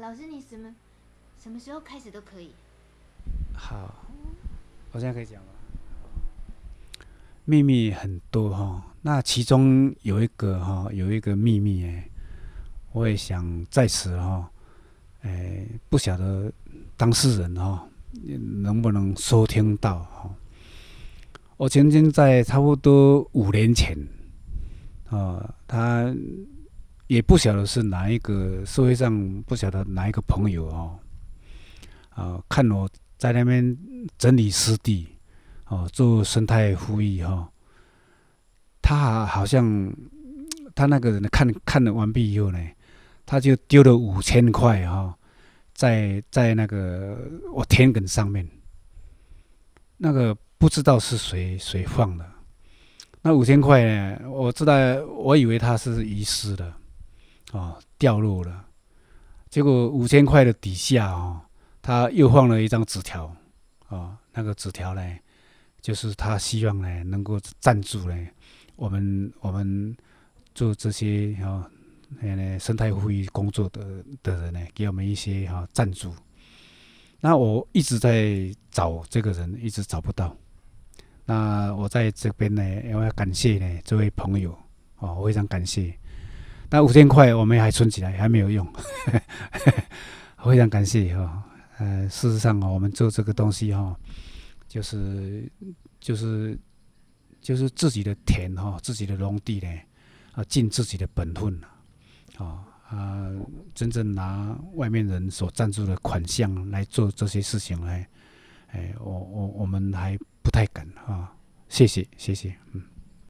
老师，你什么什么时候开始都可以。好，我现在可以讲吗？秘密很多哈，那其中有一个哈，有一个秘密哎，我也想在此哈，哎，不晓得当事人哈能不能收听到哈。我曾经在差不多五年前，啊，他也不晓得是哪一个社会上不晓得哪一个朋友哦，啊，看我在那边整理湿地，哦，做生态复育哈，他好像他那个人看看了完毕以后呢，他就丢了五千块哈，在在那个我田埂上面，那个。不知道是谁谁放的，那五千块呢？我知道，我以为他是遗失的，哦，掉落了。结果五千块的底下哦，他又放了一张纸条，哦，那个纸条呢，就是他希望呢能够赞助呢我们我们做这些哈，呃，生态复育工作的的人呢，给我们一些哈赞助。那我一直在找这个人，一直找不到。那我在这边呢，我要感谢呢这位朋友哦，非常感谢。那五千块我们还存起来，还没有用，非常感谢哈。呃，事实上我们做这个东西哈，就是就是就是自己的田哈，自己的农地呢，啊，尽自己的本分啊啊，真正拿外面人所赞助的款项来做这些事情呢，哎，我我我们还。不太敢啊，谢谢谢谢，嗯。